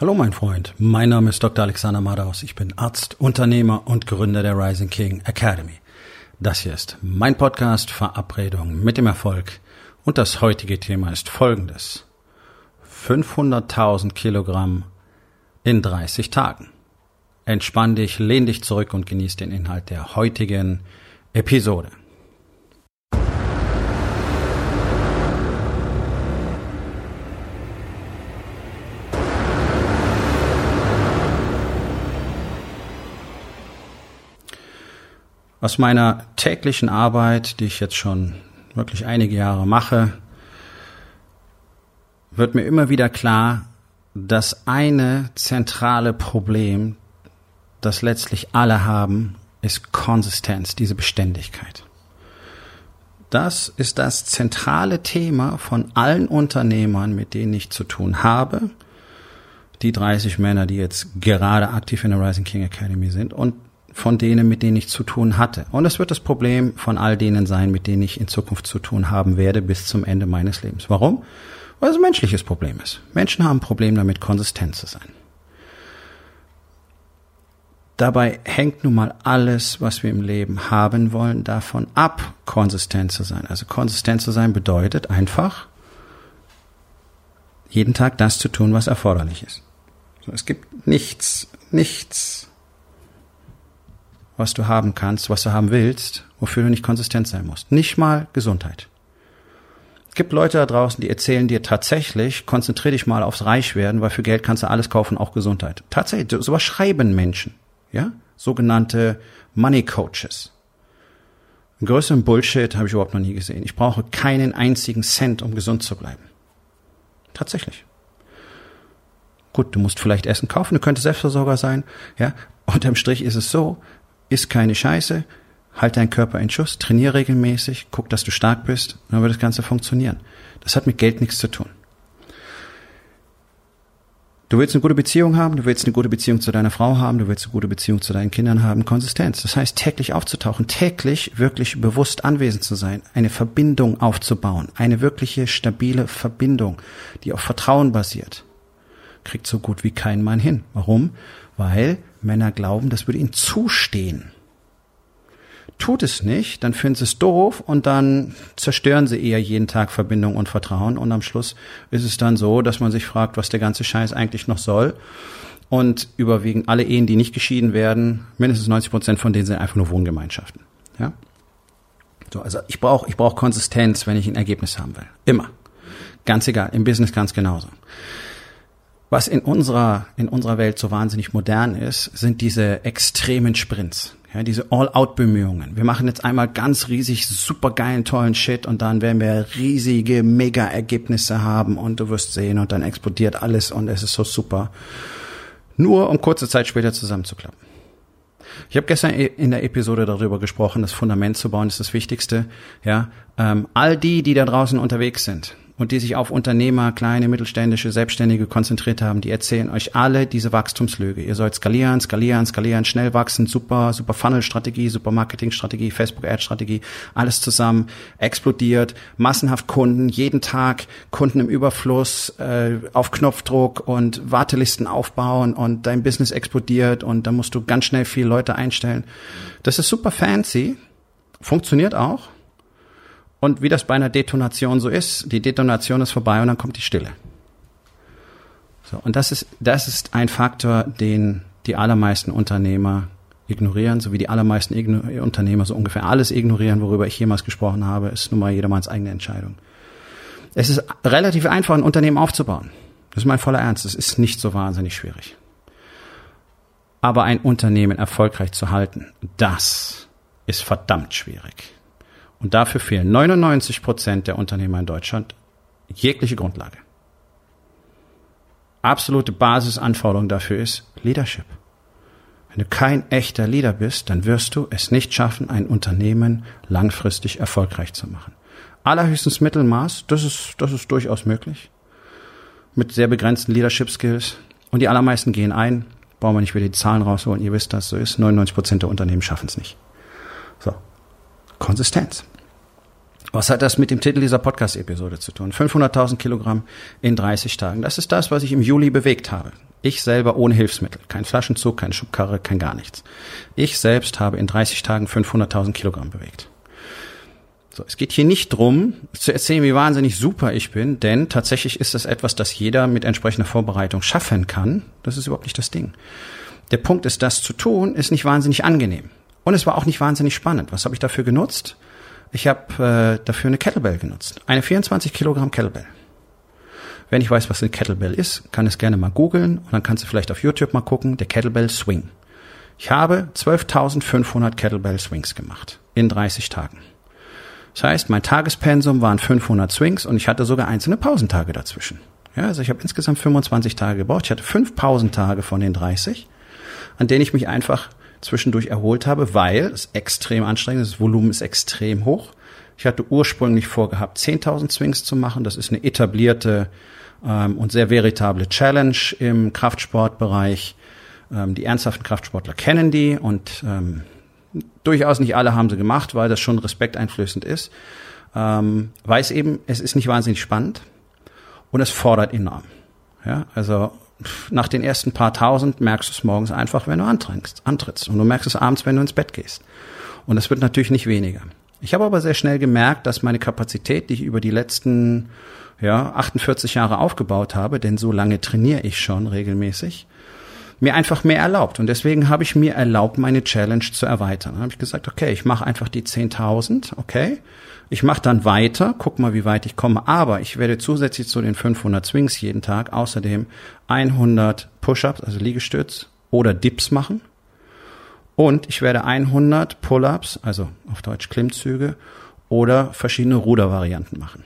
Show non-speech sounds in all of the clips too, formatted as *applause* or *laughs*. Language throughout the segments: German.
Hallo mein Freund, mein Name ist Dr. Alexander Madaus. Ich bin Arzt, Unternehmer und Gründer der Rising King Academy. Das hier ist mein Podcast Verabredung mit dem Erfolg und das heutige Thema ist folgendes. 500.000 Kilogramm in 30 Tagen. Entspann dich, lehn dich zurück und genieß den Inhalt der heutigen Episode. Aus meiner täglichen Arbeit, die ich jetzt schon wirklich einige Jahre mache, wird mir immer wieder klar, dass eine zentrale Problem, das letztlich alle haben, ist Konsistenz, diese Beständigkeit. Das ist das zentrale Thema von allen Unternehmern, mit denen ich zu tun habe. Die 30 Männer, die jetzt gerade aktiv in der Rising King Academy sind und von denen, mit denen ich zu tun hatte. Und es wird das Problem von all denen sein, mit denen ich in Zukunft zu tun haben werde bis zum Ende meines Lebens. Warum? Weil es ein menschliches Problem ist. Menschen haben ein Problem damit, konsistent zu sein. Dabei hängt nun mal alles, was wir im Leben haben wollen, davon ab, konsistent zu sein. Also konsistent zu sein bedeutet einfach, jeden Tag das zu tun, was erforderlich ist. es gibt nichts, nichts, was du haben kannst, was du haben willst, wofür du nicht konsistent sein musst. Nicht mal Gesundheit. Es gibt Leute da draußen, die erzählen dir tatsächlich, konzentrier dich mal aufs Reichwerden, weil für Geld kannst du alles kaufen, auch Gesundheit. Tatsächlich, sowas schreiben Menschen, ja? Sogenannte Money Coaches. Einen größeren Bullshit habe ich überhaupt noch nie gesehen. Ich brauche keinen einzigen Cent, um gesund zu bleiben. Tatsächlich. Gut, du musst vielleicht Essen kaufen, du könntest Selbstversorger sein, ja. Unterm Strich ist es so, isst keine Scheiße, halt deinen Körper in Schuss, trainier regelmäßig, guck, dass du stark bist, dann wird das Ganze funktionieren. Das hat mit Geld nichts zu tun. Du willst eine gute Beziehung haben, du willst eine gute Beziehung zu deiner Frau haben, du willst eine gute Beziehung zu deinen Kindern haben, Konsistenz. Das heißt, täglich aufzutauchen, täglich wirklich bewusst anwesend zu sein, eine Verbindung aufzubauen, eine wirkliche stabile Verbindung, die auf Vertrauen basiert. Kriegt so gut wie kein Mann hin. Warum? Weil Männer glauben, das würde ihnen zustehen. Tut es nicht, dann finden sie es doof und dann zerstören sie eher jeden Tag Verbindung und Vertrauen und am Schluss ist es dann so, dass man sich fragt, was der ganze Scheiß eigentlich noch soll. Und überwiegend alle Ehen, die nicht geschieden werden, mindestens 90 Prozent von denen sind einfach nur Wohngemeinschaften. Ja? So, also ich brauche ich brauch Konsistenz, wenn ich ein Ergebnis haben will. Immer. Ganz egal, im Business ganz genauso. Was in unserer, in unserer Welt so wahnsinnig modern ist, sind diese extremen Sprints. Ja, diese All-Out-Bemühungen. Wir machen jetzt einmal ganz riesig, supergeilen, tollen Shit und dann werden wir riesige Mega-Ergebnisse haben und du wirst sehen und dann explodiert alles und es ist so super. Nur um kurze Zeit später zusammenzuklappen. Ich habe gestern in der Episode darüber gesprochen, das Fundament zu bauen ist das Wichtigste. Ja, ähm, all die, die da draußen unterwegs sind, und die sich auf Unternehmer, kleine, mittelständische, Selbstständige konzentriert haben, die erzählen euch alle diese Wachstumslüge. Ihr sollt skalieren, skalieren, skalieren, schnell wachsen, super, super Funnel-Strategie, super Marketing-Strategie, Facebook-Ad-Strategie, alles zusammen, explodiert, massenhaft Kunden, jeden Tag Kunden im Überfluss, äh, auf Knopfdruck und Wartelisten aufbauen und dein Business explodiert und da musst du ganz schnell viele Leute einstellen. Das ist super fancy, funktioniert auch, und wie das bei einer Detonation so ist, die Detonation ist vorbei und dann kommt die Stille. So, und das ist, das ist ein Faktor, den die allermeisten Unternehmer ignorieren, so wie die allermeisten Igno Unternehmer so ungefähr alles ignorieren, worüber ich jemals gesprochen habe, ist nun mal jedermanns eigene Entscheidung. Es ist relativ einfach, ein Unternehmen aufzubauen. Das ist mein voller Ernst. Es ist nicht so wahnsinnig schwierig. Aber ein Unternehmen erfolgreich zu halten, das ist verdammt schwierig. Und dafür fehlen 99 Prozent der Unternehmer in Deutschland jegliche Grundlage. Absolute Basisanforderung dafür ist Leadership. Wenn du kein echter Leader bist, dann wirst du es nicht schaffen, ein Unternehmen langfristig erfolgreich zu machen. Allerhöchstens Mittelmaß, das ist, das ist durchaus möglich. Mit sehr begrenzten Leadership Skills. Und die allermeisten gehen ein. Brauchen wir nicht wieder die Zahlen rausholen. Ihr wisst, dass so ist. 99 Prozent der Unternehmen schaffen es nicht. So. Konsistenz. Was hat das mit dem Titel dieser Podcast-Episode zu tun? 500.000 Kilogramm in 30 Tagen. Das ist das, was ich im Juli bewegt habe. Ich selber ohne Hilfsmittel. Kein Flaschenzug, kein Schubkarre, kein gar nichts. Ich selbst habe in 30 Tagen 500.000 Kilogramm bewegt. So, es geht hier nicht drum, zu erzählen, wie wahnsinnig super ich bin, denn tatsächlich ist das etwas, das jeder mit entsprechender Vorbereitung schaffen kann. Das ist überhaupt nicht das Ding. Der Punkt ist, das zu tun, ist nicht wahnsinnig angenehm. Und es war auch nicht wahnsinnig spannend. Was habe ich dafür genutzt? Ich habe äh, dafür eine Kettlebell genutzt. Eine 24 Kilogramm Kettlebell. Wenn ich weiß, was eine Kettlebell ist, kann es gerne mal googeln und dann kannst du vielleicht auf YouTube mal gucken, der Kettlebell Swing. Ich habe 12.500 Kettlebell Swings gemacht in 30 Tagen. Das heißt, mein Tagespensum waren 500 Swings und ich hatte sogar einzelne Pausentage dazwischen. Ja, also ich habe insgesamt 25 Tage gebraucht. Ich hatte fünf Pausentage von den 30, an denen ich mich einfach zwischendurch erholt habe, weil es extrem anstrengend ist, das Volumen ist extrem hoch. Ich hatte ursprünglich vorgehabt, 10.000 Swings zu machen. Das ist eine etablierte ähm, und sehr veritable Challenge im Kraftsportbereich. Ähm, die ernsthaften Kraftsportler kennen die und ähm, durchaus nicht alle haben sie gemacht, weil das schon respekteinflößend ist. Ähm, weiß eben, es ist nicht wahnsinnig spannend und es fordert enorm. Ja, also nach den ersten paar tausend merkst du es morgens einfach, wenn du antrittst, antrittst. Und du merkst es abends, wenn du ins Bett gehst. Und es wird natürlich nicht weniger. Ich habe aber sehr schnell gemerkt, dass meine Kapazität, die ich über die letzten ja, 48 Jahre aufgebaut habe, denn so lange trainiere ich schon regelmäßig, mir einfach mehr erlaubt. Und deswegen habe ich mir erlaubt, meine Challenge zu erweitern. Dann habe ich gesagt, okay, ich mache einfach die 10.000, okay. Ich mache dann weiter, guck mal, wie weit ich komme. Aber ich werde zusätzlich zu den 500 Swings jeden Tag außerdem 100 Push-ups, also Liegestütz oder Dips machen. Und ich werde 100 Pull-ups, also auf Deutsch Klimmzüge oder verschiedene Rudervarianten machen.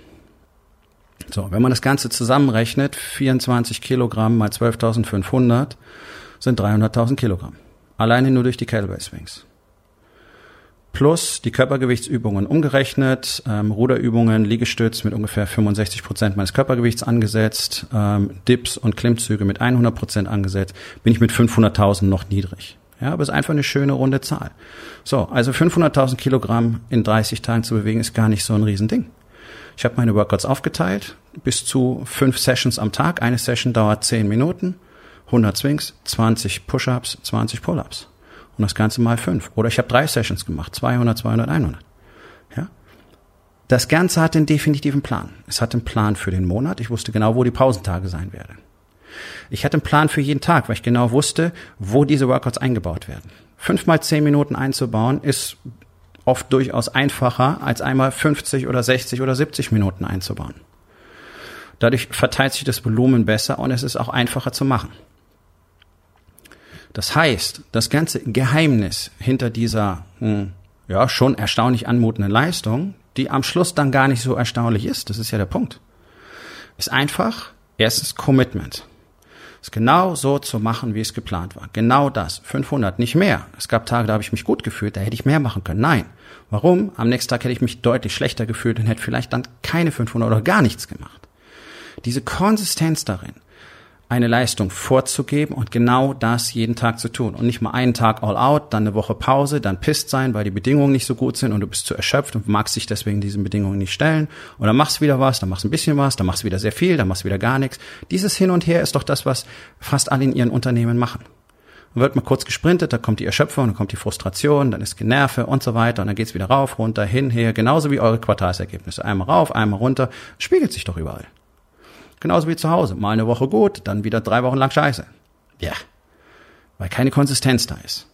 So, wenn man das Ganze zusammenrechnet, 24 Kilogramm mal 12.500 sind 300.000 Kilogramm. Alleine nur durch die Kettlebell Swings. Plus die Körpergewichtsübungen umgerechnet, ähm, Ruderübungen, Liegestütz mit ungefähr 65 Prozent meines Körpergewichts angesetzt, ähm, Dips und Klimmzüge mit 100 Prozent angesetzt, bin ich mit 500.000 noch niedrig. Ja, aber ist einfach eine schöne runde Zahl. So, also 500.000 Kilogramm in 30 Tagen zu bewegen ist gar nicht so ein Riesending. Ich habe meine Workouts aufgeteilt bis zu fünf Sessions am Tag. Eine Session dauert 10 Minuten. 100 Swings, 20 Push-ups, 20 Pull-ups. Und das Ganze mal fünf. Oder ich habe drei Sessions gemacht, 200, 200, 100. Ja? Das Ganze hat den definitiven Plan. Es hat einen Plan für den Monat. Ich wusste genau, wo die Pausentage sein werden. Ich hatte einen Plan für jeden Tag, weil ich genau wusste, wo diese Workouts eingebaut werden. Fünf mal zehn Minuten einzubauen ist oft durchaus einfacher, als einmal 50 oder 60 oder 70 Minuten einzubauen. Dadurch verteilt sich das Volumen besser und es ist auch einfacher zu machen. Das heißt, das ganze Geheimnis hinter dieser hm, ja schon erstaunlich anmutenden Leistung, die am Schluss dann gar nicht so erstaunlich ist, das ist ja der Punkt, ist einfach erstens Commitment. Es genau so zu machen, wie es geplant war. Genau das. 500, nicht mehr. Es gab Tage, da habe ich mich gut gefühlt, da hätte ich mehr machen können. Nein. Warum? Am nächsten Tag hätte ich mich deutlich schlechter gefühlt und hätte vielleicht dann keine 500 oder gar nichts gemacht. Diese Konsistenz darin, eine Leistung vorzugeben und genau das jeden Tag zu tun. Und nicht mal einen Tag all out, dann eine Woche Pause, dann pisst sein, weil die Bedingungen nicht so gut sind und du bist zu erschöpft und magst dich deswegen diesen Bedingungen nicht stellen. Dann machst wieder was, dann machst ein bisschen was, dann machst wieder sehr viel, dann machst wieder gar nichts. Dieses Hin und Her ist doch das, was fast alle in ihren Unternehmen machen. Dann wird mal kurz gesprintet, da kommt die Erschöpfung, dann kommt die Frustration, dann ist Generve und so weiter und dann geht's wieder rauf, runter, hin, her, genauso wie eure Quartalsergebnisse. Einmal rauf, einmal runter, spiegelt sich doch überall. Genauso wie zu Hause. Mal eine Woche gut, dann wieder drei Wochen lang scheiße. Ja. Weil keine Konsistenz da ist.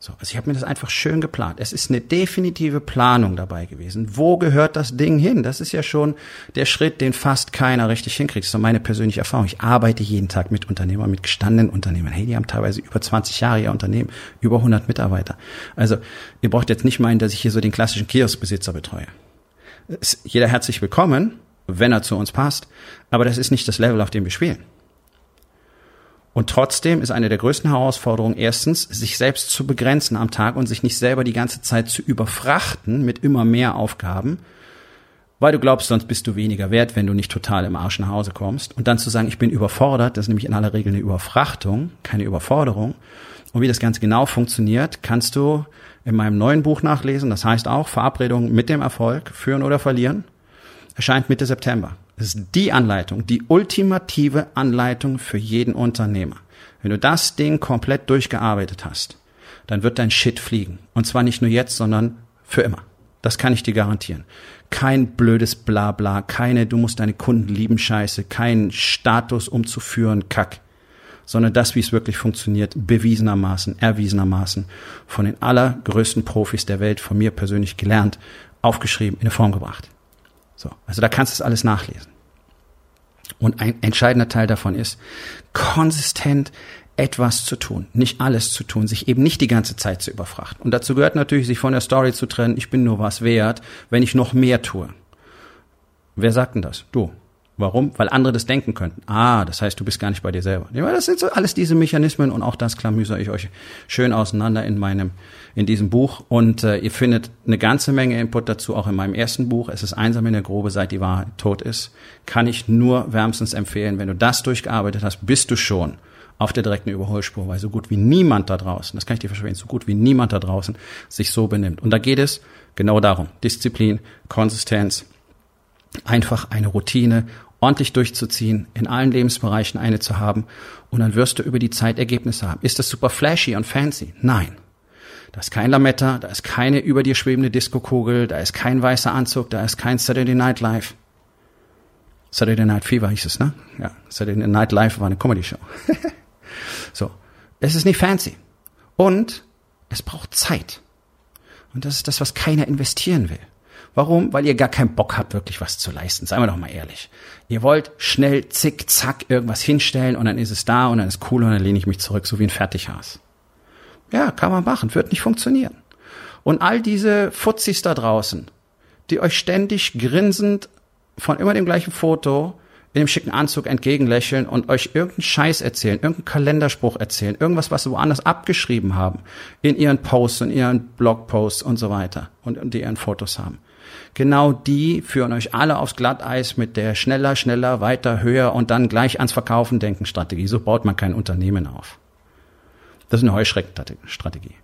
So, also ich habe mir das einfach schön geplant. Es ist eine definitive Planung dabei gewesen. Wo gehört das Ding hin? Das ist ja schon der Schritt, den fast keiner richtig hinkriegt. Das ist meine persönliche Erfahrung. Ich arbeite jeden Tag mit Unternehmern, mit gestandenen Unternehmern. Hey, die haben teilweise über 20 Jahre ihr Unternehmen, über 100 Mitarbeiter. Also ihr braucht jetzt nicht meinen, dass ich hier so den klassischen Kioskbesitzer betreue. Ist jeder herzlich willkommen, wenn er zu uns passt. Aber das ist nicht das Level, auf dem wir spielen. Und trotzdem ist eine der größten Herausforderungen erstens, sich selbst zu begrenzen am Tag und sich nicht selber die ganze Zeit zu überfrachten mit immer mehr Aufgaben, weil du glaubst, sonst bist du weniger wert, wenn du nicht total im Arsch nach Hause kommst. Und dann zu sagen, ich bin überfordert, das ist nämlich in aller Regel eine Überfrachtung, keine Überforderung. Und wie das ganz genau funktioniert, kannst du in meinem neuen Buch nachlesen. Das heißt auch Verabredungen mit dem Erfolg, führen oder verlieren. Erscheint Mitte September. Das ist die Anleitung, die ultimative Anleitung für jeden Unternehmer. Wenn du das Ding komplett durchgearbeitet hast, dann wird dein Shit fliegen. Und zwar nicht nur jetzt, sondern für immer. Das kann ich dir garantieren. Kein blödes Blabla, keine du musst deine Kunden lieben Scheiße, kein Status umzuführen Kack, sondern das, wie es wirklich funktioniert, bewiesenermaßen, erwiesenermaßen, von den allergrößten Profis der Welt, von mir persönlich gelernt, aufgeschrieben, in eine Form gebracht. So, also da kannst du es alles nachlesen. Und ein entscheidender Teil davon ist, konsistent etwas zu tun, nicht alles zu tun, sich eben nicht die ganze Zeit zu überfrachten. Und dazu gehört natürlich, sich von der Story zu trennen, ich bin nur was wert, wenn ich noch mehr tue. Wer sagt denn das? Du. Warum? Weil andere das denken könnten. Ah, das heißt, du bist gar nicht bei dir selber. Das sind so alles diese Mechanismen und auch das klamüser ich euch schön auseinander in meinem, in diesem Buch. Und äh, ihr findet eine ganze Menge Input dazu, auch in meinem ersten Buch. Es ist einsam in der Grobe, seit die Wahrheit tot ist. Kann ich nur wärmstens empfehlen. Wenn du das durchgearbeitet hast, bist du schon auf der direkten Überholspur, weil so gut wie niemand da draußen, das kann ich dir versprechen, so gut wie niemand da draußen sich so benimmt. Und da geht es genau darum. Disziplin, Konsistenz, einfach eine Routine ordentlich durchzuziehen, in allen Lebensbereichen eine zu haben und dann wirst du über die Zeit Ergebnisse haben. Ist das super flashy und fancy? Nein. Da ist kein Lametta, da ist keine über dir schwebende Diskokugel, da ist kein weißer Anzug, da ist kein Saturday Night Live. Saturday Night Fever hieß es, ne? Ja, Saturday Night Live war eine Comedy-Show. *laughs* so. Es ist nicht fancy. Und es braucht Zeit. Und das ist das, was keiner investieren will. Warum? Weil ihr gar keinen Bock habt, wirklich was zu leisten. Seien wir doch mal ehrlich. Ihr wollt schnell, zick, zack, irgendwas hinstellen und dann ist es da und dann ist cool und dann lehne ich mich zurück, so wie ein Fertighaus. Ja, kann man machen, wird nicht funktionieren. Und all diese Fuzzis da draußen, die euch ständig grinsend von immer dem gleichen Foto in dem schicken Anzug entgegenlächeln und euch irgendeinen Scheiß erzählen, irgendeinen Kalenderspruch erzählen, irgendwas, was sie woanders abgeschrieben haben, in ihren Posts, in ihren Blogposts und so weiter und, und die ihren Fotos haben. Genau die führen euch alle aufs Glatteis mit der schneller, schneller, weiter, höher und dann gleich ans Verkaufen denken Strategie. So baut man kein Unternehmen auf. Das ist eine Heuschreckenstrategie.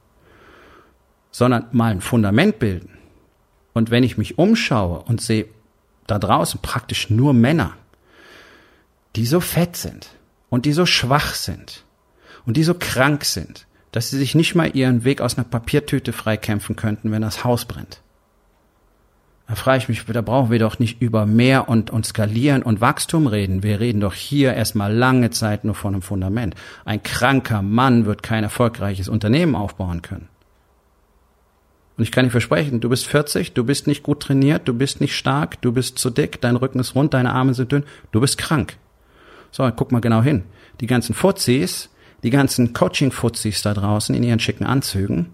Sondern mal ein Fundament bilden. Und wenn ich mich umschaue und sehe da draußen praktisch nur Männer, die so fett sind und die so schwach sind und die so krank sind, dass sie sich nicht mal ihren Weg aus einer Papiertüte freikämpfen könnten, wenn das Haus brennt. Da frage ich mich, da brauchen wir doch nicht über mehr und, und Skalieren und Wachstum reden. Wir reden doch hier erstmal lange Zeit nur von einem Fundament. Ein kranker Mann wird kein erfolgreiches Unternehmen aufbauen können. Und ich kann dir versprechen, du bist 40, du bist nicht gut trainiert, du bist nicht stark, du bist zu dick, dein Rücken ist rund, deine Arme sind dünn, du bist krank. So, guck mal genau hin. Die ganzen Fuzis, die ganzen Coaching-Fuzis da draußen in ihren schicken Anzügen,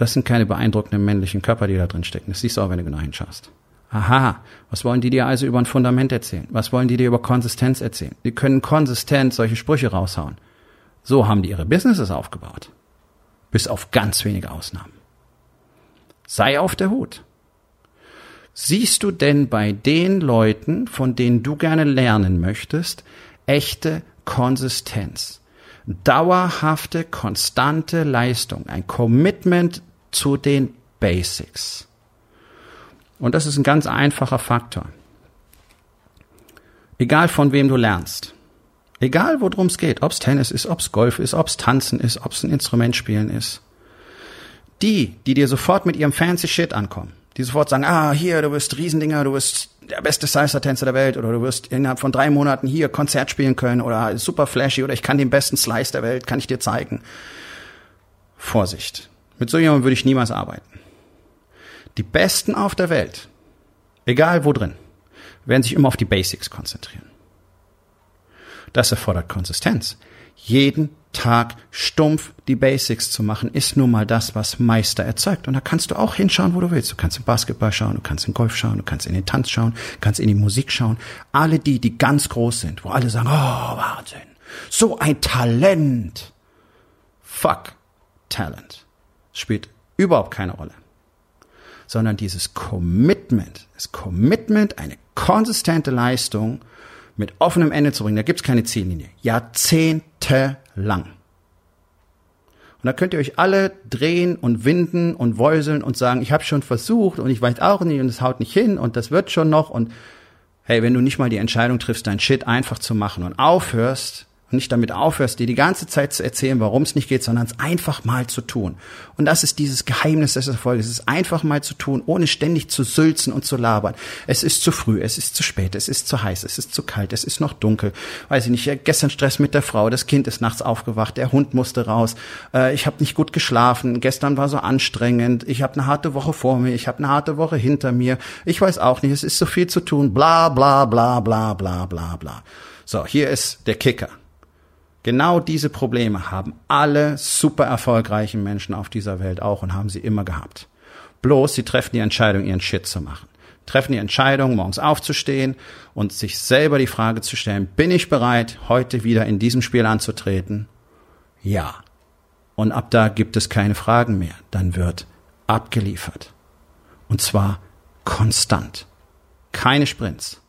das sind keine beeindruckenden männlichen Körper, die da drin stecken. Das siehst du auch, wenn du genau hinschaust. Aha, was wollen die dir also über ein Fundament erzählen? Was wollen die dir über Konsistenz erzählen? Die können konsistent solche Sprüche raushauen. So haben die ihre Businesses aufgebaut. Bis auf ganz wenige Ausnahmen. Sei auf der Hut. Siehst du denn bei den Leuten, von denen du gerne lernen möchtest, echte Konsistenz? Dauerhafte, konstante Leistung, ein Commitment zu den Basics. Und das ist ein ganz einfacher Faktor. Egal von wem du lernst, egal worum es geht, ob es Tennis ist, ob es Golf ist, ob es Tanzen ist, ob es ein Instrument spielen ist, die, die dir sofort mit ihrem fancy Shit ankommen, die sofort sagen, ah, hier, du wirst Riesendinger, du wirst der beste Salsa-Tänzer der Welt oder du wirst innerhalb von drei Monaten hier Konzert spielen können oder super flashy oder ich kann den besten Slice der Welt, kann ich dir zeigen. Vorsicht. Mit so jemandem würde ich niemals arbeiten. Die Besten auf der Welt, egal wo drin, werden sich immer auf die Basics konzentrieren. Das erfordert Konsistenz. Jeden Tag stumpf die Basics zu machen, ist nun mal das, was Meister erzeugt. Und da kannst du auch hinschauen, wo du willst. Du kannst im Basketball schauen, du kannst in Golf schauen, du kannst in den Tanz schauen, kannst in die Musik schauen. Alle die, die ganz groß sind, wo alle sagen, oh, Wahnsinn, so ein Talent. Fuck Talent spielt überhaupt keine Rolle. Sondern dieses Commitment, das Commitment, eine konsistente Leistung mit offenem Ende zu bringen, da gibt's keine Ziellinie. Jahrzehntelang. Und da könnt ihr euch alle drehen und winden und wäuseln und sagen, ich habe schon versucht und ich weiß auch nicht und es haut nicht hin und das wird schon noch und hey, wenn du nicht mal die Entscheidung triffst, dein Shit einfach zu machen und aufhörst, und nicht damit aufhörst, dir die ganze Zeit zu erzählen, warum es nicht geht, sondern es einfach mal zu tun. Und das ist dieses Geheimnis des Erfolges. Es ist einfach mal zu tun, ohne ständig zu sülzen und zu labern. Es ist zu früh, es ist zu spät, es ist zu heiß, es ist zu kalt, es ist noch dunkel. Weiß ich nicht, gestern Stress mit der Frau, das Kind ist nachts aufgewacht, der Hund musste raus, äh, ich habe nicht gut geschlafen, gestern war so anstrengend, ich habe eine harte Woche vor mir, ich habe eine harte Woche hinter mir, ich weiß auch nicht, es ist so viel zu tun, bla bla bla bla bla bla bla. So, hier ist der Kicker. Genau diese Probleme haben alle super erfolgreichen Menschen auf dieser Welt auch und haben sie immer gehabt. Bloß sie treffen die Entscheidung, ihren Shit zu machen. Treffen die Entscheidung, morgens aufzustehen und sich selber die Frage zu stellen, bin ich bereit, heute wieder in diesem Spiel anzutreten? Ja. Und ab da gibt es keine Fragen mehr. Dann wird abgeliefert. Und zwar konstant. Keine Sprints.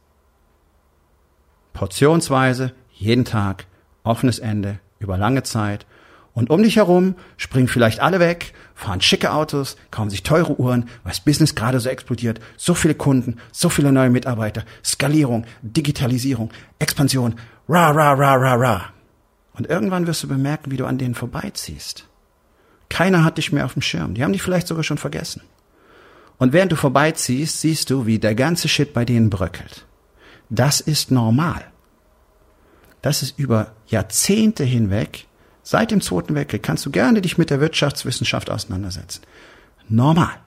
Portionsweise, jeden Tag, offenes Ende über lange Zeit. Und um dich herum springen vielleicht alle weg, fahren schicke Autos, kaufen sich teure Uhren, weil das Business gerade so explodiert. So viele Kunden, so viele neue Mitarbeiter, Skalierung, Digitalisierung, Expansion, ra, ra, ra, ra, ra. Und irgendwann wirst du bemerken, wie du an denen vorbeiziehst. Keiner hat dich mehr auf dem Schirm. Die haben dich vielleicht sogar schon vergessen. Und während du vorbeiziehst, siehst du, wie der ganze Shit bei denen bröckelt. Das ist normal. Das ist über Jahrzehnte hinweg, seit dem Zweiten Weltkrieg, kannst du gerne dich mit der Wirtschaftswissenschaft auseinandersetzen. Normal.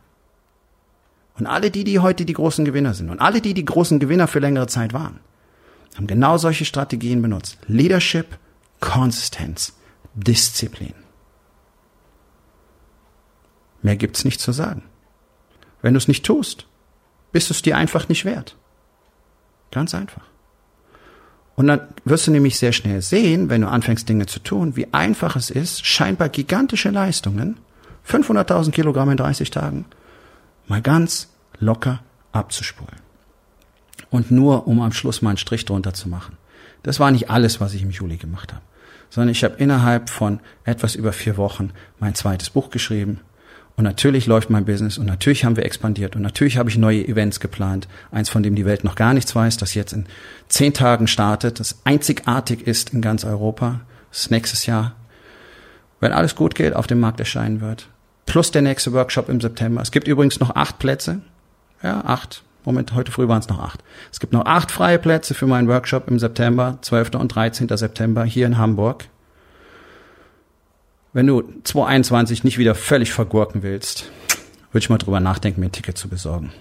Und alle die, die heute die großen Gewinner sind und alle die, die großen Gewinner für längere Zeit waren, haben genau solche Strategien benutzt. Leadership, Konsistenz, Disziplin. Mehr gibt's nicht zu sagen. Wenn du es nicht tust, bist du es dir einfach nicht wert. Ganz einfach. Und dann wirst du nämlich sehr schnell sehen, wenn du anfängst Dinge zu tun, wie einfach es ist, scheinbar gigantische Leistungen, 500.000 Kilogramm in 30 Tagen, mal ganz locker abzuspulen. Und nur, um am Schluss mal einen Strich drunter zu machen. Das war nicht alles, was ich im Juli gemacht habe, sondern ich habe innerhalb von etwas über vier Wochen mein zweites Buch geschrieben, und natürlich läuft mein Business und natürlich haben wir expandiert und natürlich habe ich neue Events geplant. Eins, von dem die Welt noch gar nichts weiß, das jetzt in zehn Tagen startet, das einzigartig ist in ganz Europa, das nächstes Jahr, wenn alles gut geht, auf dem Markt erscheinen wird. Plus der nächste Workshop im September. Es gibt übrigens noch acht Plätze. Ja, acht. Moment, heute früh waren es noch acht. Es gibt noch acht freie Plätze für meinen Workshop im September, 12. und 13. September hier in Hamburg wenn du 2021 nicht wieder völlig vergurken willst, würde ich mal drüber nachdenken, mir ein Ticket zu besorgen.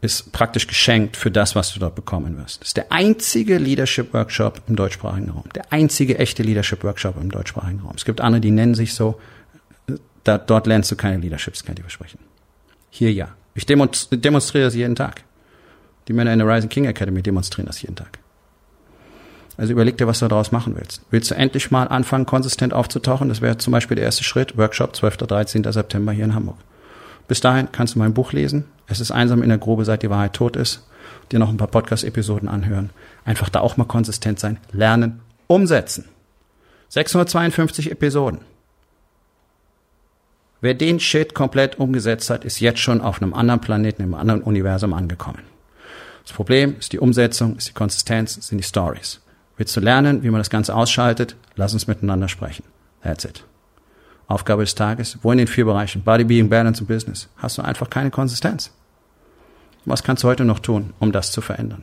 Ist praktisch geschenkt für das, was du dort bekommen wirst. Ist der einzige Leadership Workshop im deutschsprachigen Raum. Der einzige echte Leadership Workshop im deutschsprachigen Raum. Es gibt andere, die nennen sich so. Da, dort lernst du keine Leaderships, kann ich dir versprechen. Hier ja. Ich demonstriere das jeden Tag. Die Männer in der Rising King Academy demonstrieren das jeden Tag. Also überleg dir, was du daraus machen willst. Willst du endlich mal anfangen, konsistent aufzutauchen? Das wäre zum Beispiel der erste Schritt, Workshop 12. 13. September hier in Hamburg. Bis dahin kannst du mein Buch lesen. Es ist einsam in der Grube, seit die Wahrheit tot ist. Dir noch ein paar Podcast-Episoden anhören. Einfach da auch mal konsistent sein, lernen, umsetzen. 652 Episoden. Wer den Shit komplett umgesetzt hat, ist jetzt schon auf einem anderen Planeten, im anderen Universum angekommen. Das Problem ist die Umsetzung, ist die Konsistenz, sind die Stories. Willst du lernen, wie man das Ganze ausschaltet? Lass uns miteinander sprechen. That's it. Aufgabe des Tages, wo in den vier Bereichen, Body, Being, Balance und Business, hast du einfach keine Konsistenz. Was kannst du heute noch tun, um das zu verändern?